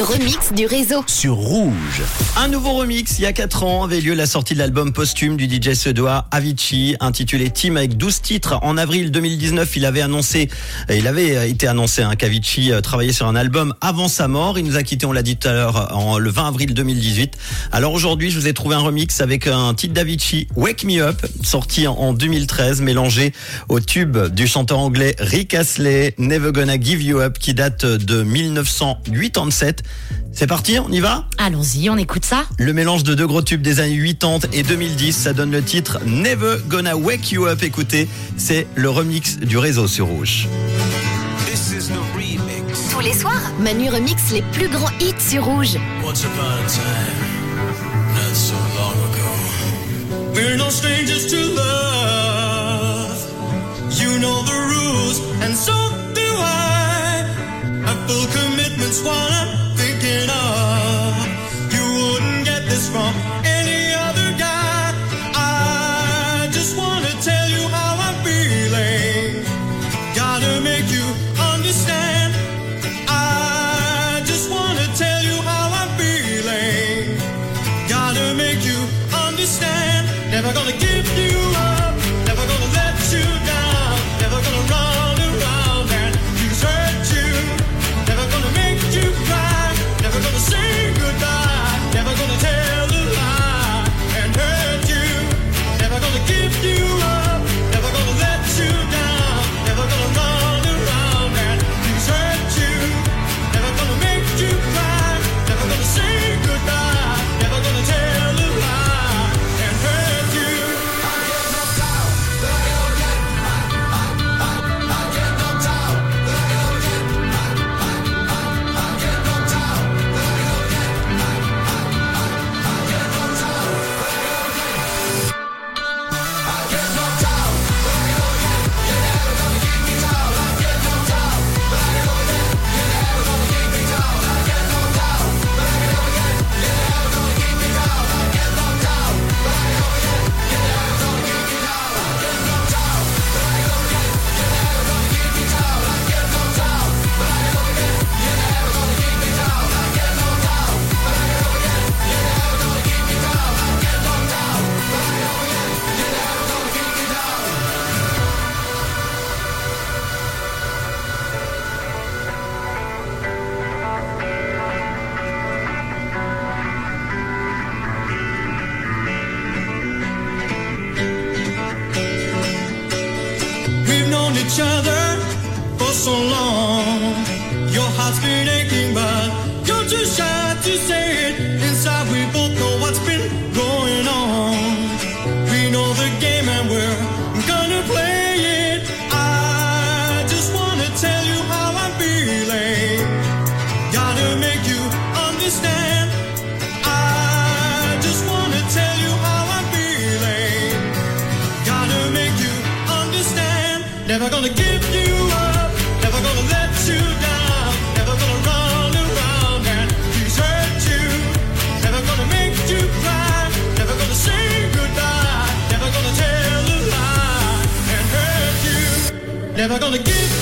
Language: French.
Le remix du réseau. sur Rouge. Un nouveau remix, il y a 4 ans, avait lieu la sortie de l'album posthume du DJ suédois Avicii, intitulé Team avec 12 titres. En avril 2019, il avait annoncé, euh, il avait été annoncé hein, qu'Avicii euh, travaillait sur un album avant sa mort. Il nous a quitté, on l'a dit tout à l'heure, en le 20 avril 2018. Alors aujourd'hui, je vous ai trouvé un remix avec un titre d'Avicii, Wake Me Up, sorti en- en 2013, mélangé au tube du chanteur anglais Rick Astley, Never Gonna Give You Up, qui date de 1987. C'est parti, on y va Allons-y, on écoute ça. le mélange de deux gros tubes des années 80 et 2010, ça donne le titre Never Gonna Wake You Up. Écoutez, c'est le remix du réseau sur Rouge. This is the remix. Tous les soirs, Manu remix les plus grands hits sur Rouge. Once upon a time, not so long ago. We're no strangers to love. You know the rules, and so do I. Our full commitment's what I'm Never gonna give so long. Your heart's been aching, but you're too shy to say it. Inside, we both know what's been going on. We know the game and we're gonna play it. I just wanna tell you how I'm feeling. Gotta make you understand. I just wanna tell you how I'm feeling. Gotta make you understand. Never gonna give you up. Never gonna give